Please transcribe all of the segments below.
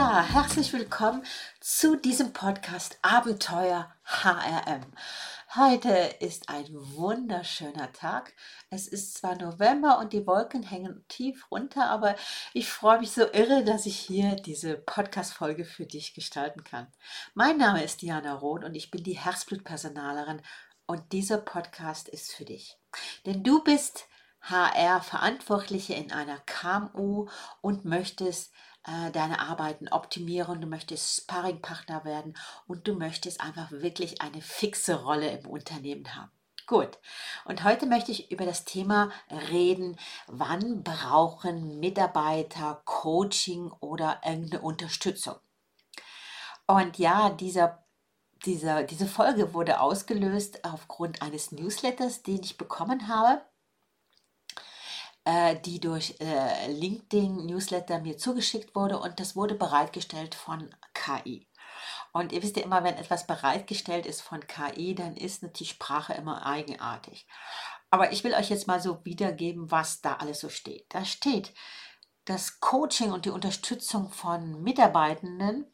Ja, herzlich willkommen zu diesem Podcast Abenteuer HRM. Heute ist ein wunderschöner Tag. Es ist zwar November und die Wolken hängen tief runter, aber ich freue mich so irre, dass ich hier diese Podcast-Folge für dich gestalten kann. Mein Name ist Diana Roth und ich bin die Herzblutpersonalerin und dieser Podcast ist für dich. Denn du bist HR-Verantwortliche in einer KMU und möchtest äh, deine Arbeiten optimieren, du möchtest Sparringpartner werden und du möchtest einfach wirklich eine fixe Rolle im Unternehmen haben. Gut, und heute möchte ich über das Thema reden, wann brauchen Mitarbeiter Coaching oder irgendeine Unterstützung. Und ja, dieser, dieser, diese Folge wurde ausgelöst aufgrund eines Newsletters, den ich bekommen habe äh, die durch äh, LinkedIn Newsletter mir zugeschickt wurde und das wurde bereitgestellt von KI. Und ihr wisst ja immer, wenn etwas bereitgestellt ist von KI, dann ist die Sprache immer eigenartig. Aber ich will euch jetzt mal so wiedergeben, was da alles so steht. Da steht, das Coaching und die Unterstützung von Mitarbeitenden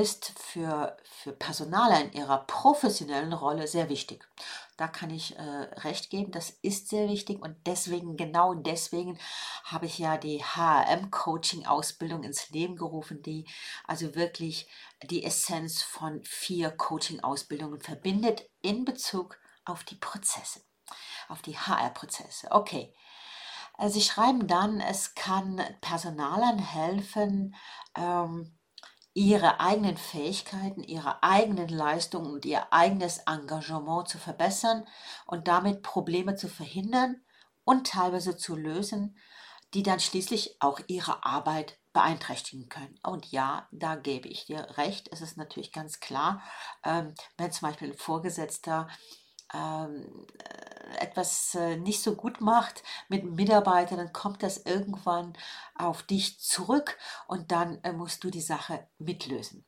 ist für, für Personaler in ihrer professionellen Rolle sehr wichtig. Da kann ich äh, recht geben, das ist sehr wichtig und deswegen, genau deswegen habe ich ja die HRM-Coaching-Ausbildung ins Leben gerufen, die also wirklich die Essenz von vier Coaching-Ausbildungen verbindet in Bezug auf die Prozesse, auf die HR-Prozesse. Okay. Äh, sie schreiben dann, es kann Personalern helfen, ähm, ihre eigenen Fähigkeiten, ihre eigenen Leistungen und ihr eigenes Engagement zu verbessern und damit Probleme zu verhindern und teilweise zu lösen, die dann schließlich auch ihre Arbeit beeinträchtigen können. Und ja, da gebe ich dir recht. Es ist natürlich ganz klar, ähm, wenn zum Beispiel ein Vorgesetzter ähm, äh, etwas äh, nicht so gut macht mit Mitarbeitern, dann kommt das irgendwann auf dich zurück und dann äh, musst du die Sache mitlösen.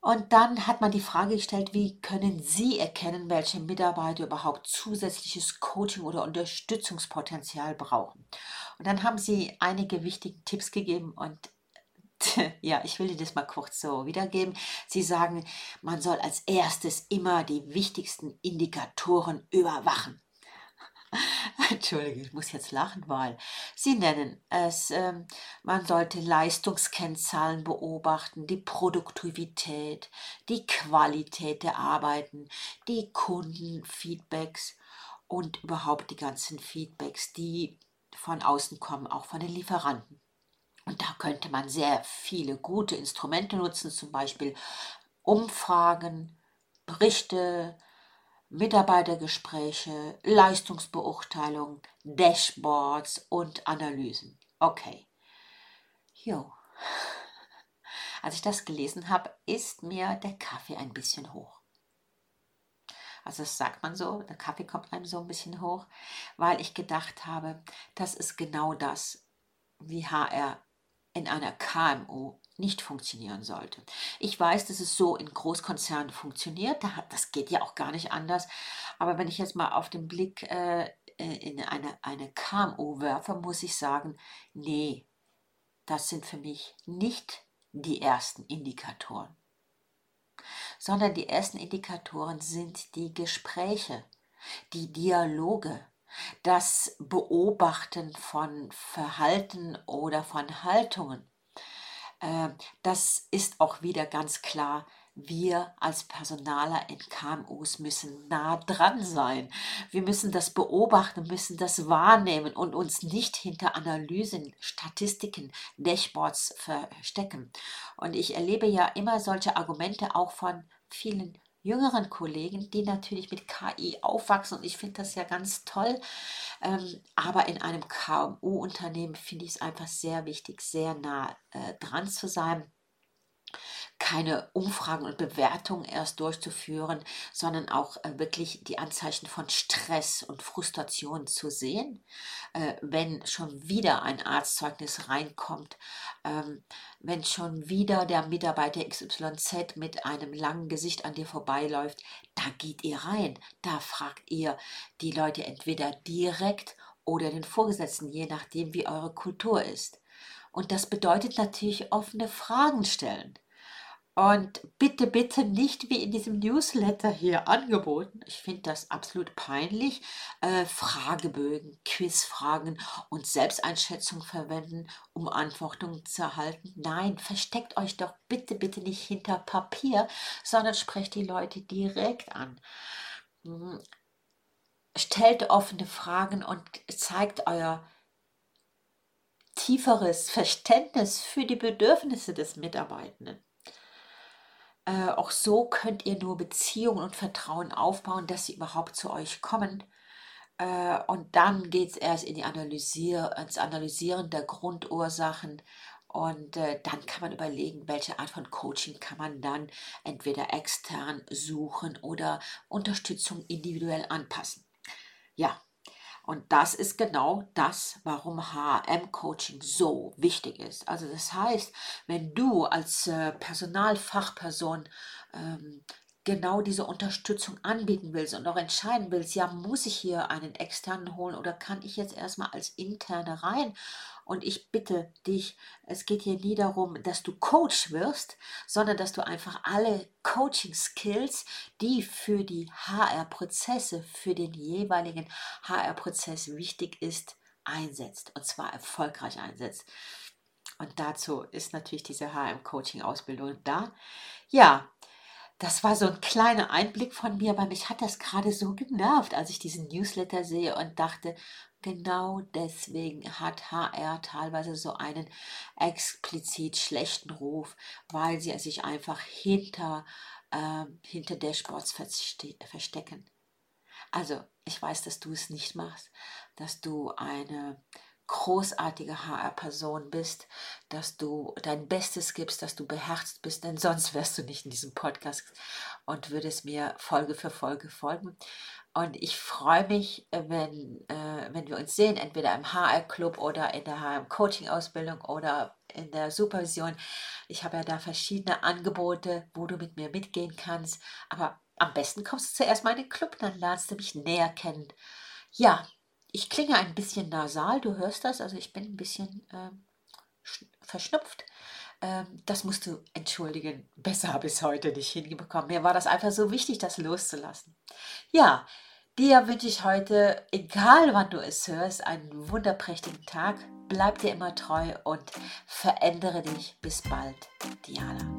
Und dann hat man die Frage gestellt, wie können Sie erkennen, welche Mitarbeiter überhaupt zusätzliches Coaching oder Unterstützungspotenzial brauchen? Und dann haben Sie einige wichtige Tipps gegeben und ja, ich will dir das mal kurz so wiedergeben. Sie sagen, man soll als erstes immer die wichtigsten Indikatoren überwachen. Entschuldige, ich muss jetzt lachen, weil Sie nennen es, ähm, man sollte Leistungskennzahlen beobachten, die Produktivität, die Qualität der Arbeiten, die Kundenfeedbacks und überhaupt die ganzen Feedbacks, die von außen kommen, auch von den Lieferanten. Und da könnte man sehr viele gute Instrumente nutzen, zum Beispiel Umfragen, Berichte, Mitarbeitergespräche, Leistungsbeurteilung, Dashboards und Analysen. Okay. Jo. Als ich das gelesen habe, ist mir der Kaffee ein bisschen hoch. Also das sagt man so, der Kaffee kommt einem so ein bisschen hoch, weil ich gedacht habe, das ist genau das, wie HR in einer KMU nicht funktionieren sollte. Ich weiß, dass es so in Großkonzernen funktioniert, das geht ja auch gar nicht anders, aber wenn ich jetzt mal auf den Blick äh, in eine, eine KMU werfe, muss ich sagen, nee, das sind für mich nicht die ersten Indikatoren, sondern die ersten Indikatoren sind die Gespräche, die Dialoge, das Beobachten von Verhalten oder von Haltungen. Äh, das ist auch wieder ganz klar. Wir als Personaler in KMUs müssen nah dran sein. Wir müssen das beobachten, müssen das wahrnehmen und uns nicht hinter Analysen, Statistiken, Dashboards verstecken. Und ich erlebe ja immer solche Argumente auch von vielen jüngeren Kollegen, die natürlich mit KI aufwachsen und ich finde das ja ganz toll. Ähm, aber in einem KMU-Unternehmen finde ich es einfach sehr wichtig, sehr nah äh, dran zu sein keine Umfragen und Bewertungen erst durchzuführen, sondern auch äh, wirklich die Anzeichen von Stress und Frustration zu sehen. Äh, wenn schon wieder ein Arztzeugnis reinkommt, ähm, wenn schon wieder der Mitarbeiter XYZ mit einem langen Gesicht an dir vorbeiläuft, da geht ihr rein, da fragt ihr die Leute entweder direkt oder den Vorgesetzten, je nachdem, wie eure Kultur ist. Und das bedeutet natürlich offene Fragen stellen. Und bitte, bitte nicht wie in diesem Newsletter hier angeboten. Ich finde das absolut peinlich. Äh, Fragebögen, Quizfragen und Selbsteinschätzung verwenden, um Antworten zu erhalten. Nein, versteckt euch doch bitte, bitte nicht hinter Papier, sondern sprecht die Leute direkt an. Hm, stellt offene Fragen und zeigt euer tieferes Verständnis für die Bedürfnisse des Mitarbeitenden. Äh, auch so könnt ihr nur Beziehungen und Vertrauen aufbauen, dass sie überhaupt zu euch kommen. Äh, und dann geht es erst in die Analysier ins Analysieren der Grundursachen. Und äh, dann kann man überlegen, welche Art von Coaching kann man dann entweder extern suchen oder Unterstützung individuell anpassen. Ja, und das ist genau das, warum HM-Coaching so wichtig ist. Also das heißt, wenn du als äh, Personalfachperson ähm, genau diese Unterstützung anbieten willst und auch entscheiden willst, ja, muss ich hier einen externen holen oder kann ich jetzt erstmal als interne rein und ich bitte dich, es geht hier nie darum, dass du Coach wirst, sondern dass du einfach alle Coaching-Skills, die für die HR-Prozesse, für den jeweiligen HR-Prozess wichtig ist, einsetzt. Und zwar erfolgreich einsetzt. Und dazu ist natürlich diese HM-Coaching-Ausbildung da. Ja, das war so ein kleiner Einblick von mir, weil mich hat das gerade so genervt, als ich diesen Newsletter sehe und dachte, Genau deswegen hat HR teilweise so einen explizit schlechten Ruf, weil sie sich einfach hinter, äh, hinter Dashboards verstecken. Also, ich weiß, dass du es nicht machst, dass du eine großartige HR-Person bist, dass du dein Bestes gibst, dass du beherzt bist, denn sonst wärst du nicht in diesem Podcast und würdest mir Folge für Folge folgen. Und ich freue mich, äh, wenn, äh, wenn wir uns sehen, entweder im HR-Club oder in der HM-Coaching-Ausbildung oder in der Supervision. Ich habe ja da verschiedene Angebote, wo du mit mir mitgehen kannst. Aber am besten kommst du zuerst mal in den Club, dann lernst du mich näher kennen. Ja, ich klinge ein bisschen nasal, du hörst das, also ich bin ein bisschen äh, verschnupft. Ähm, das musst du entschuldigen. Besser habe ich es heute nicht hinbekommen. Mir war das einfach so wichtig, das loszulassen. Ja, Dir wünsche ich heute, egal wann du es hörst, einen wunderprächtigen Tag. Bleib dir immer treu und verändere dich. Bis bald, Diana.